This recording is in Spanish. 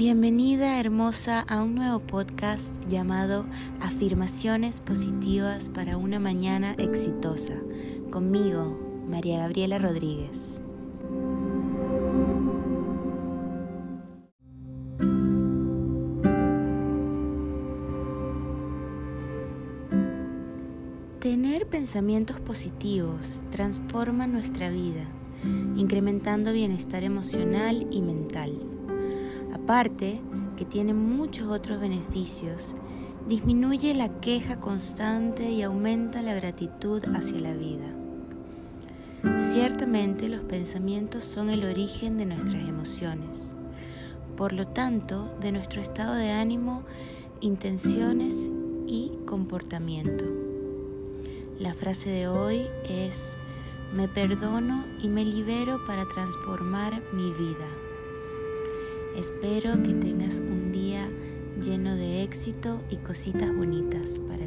Bienvenida hermosa a un nuevo podcast llamado Afirmaciones Positivas para una Mañana Exitosa, conmigo, María Gabriela Rodríguez. Tener pensamientos positivos transforma nuestra vida, incrementando bienestar emocional y mental. Aparte, que tiene muchos otros beneficios, disminuye la queja constante y aumenta la gratitud hacia la vida. Ciertamente los pensamientos son el origen de nuestras emociones, por lo tanto de nuestro estado de ánimo, intenciones y comportamiento. La frase de hoy es, me perdono y me libero para transformar mi vida. Espero que tengas un día lleno de éxito y cositas bonitas para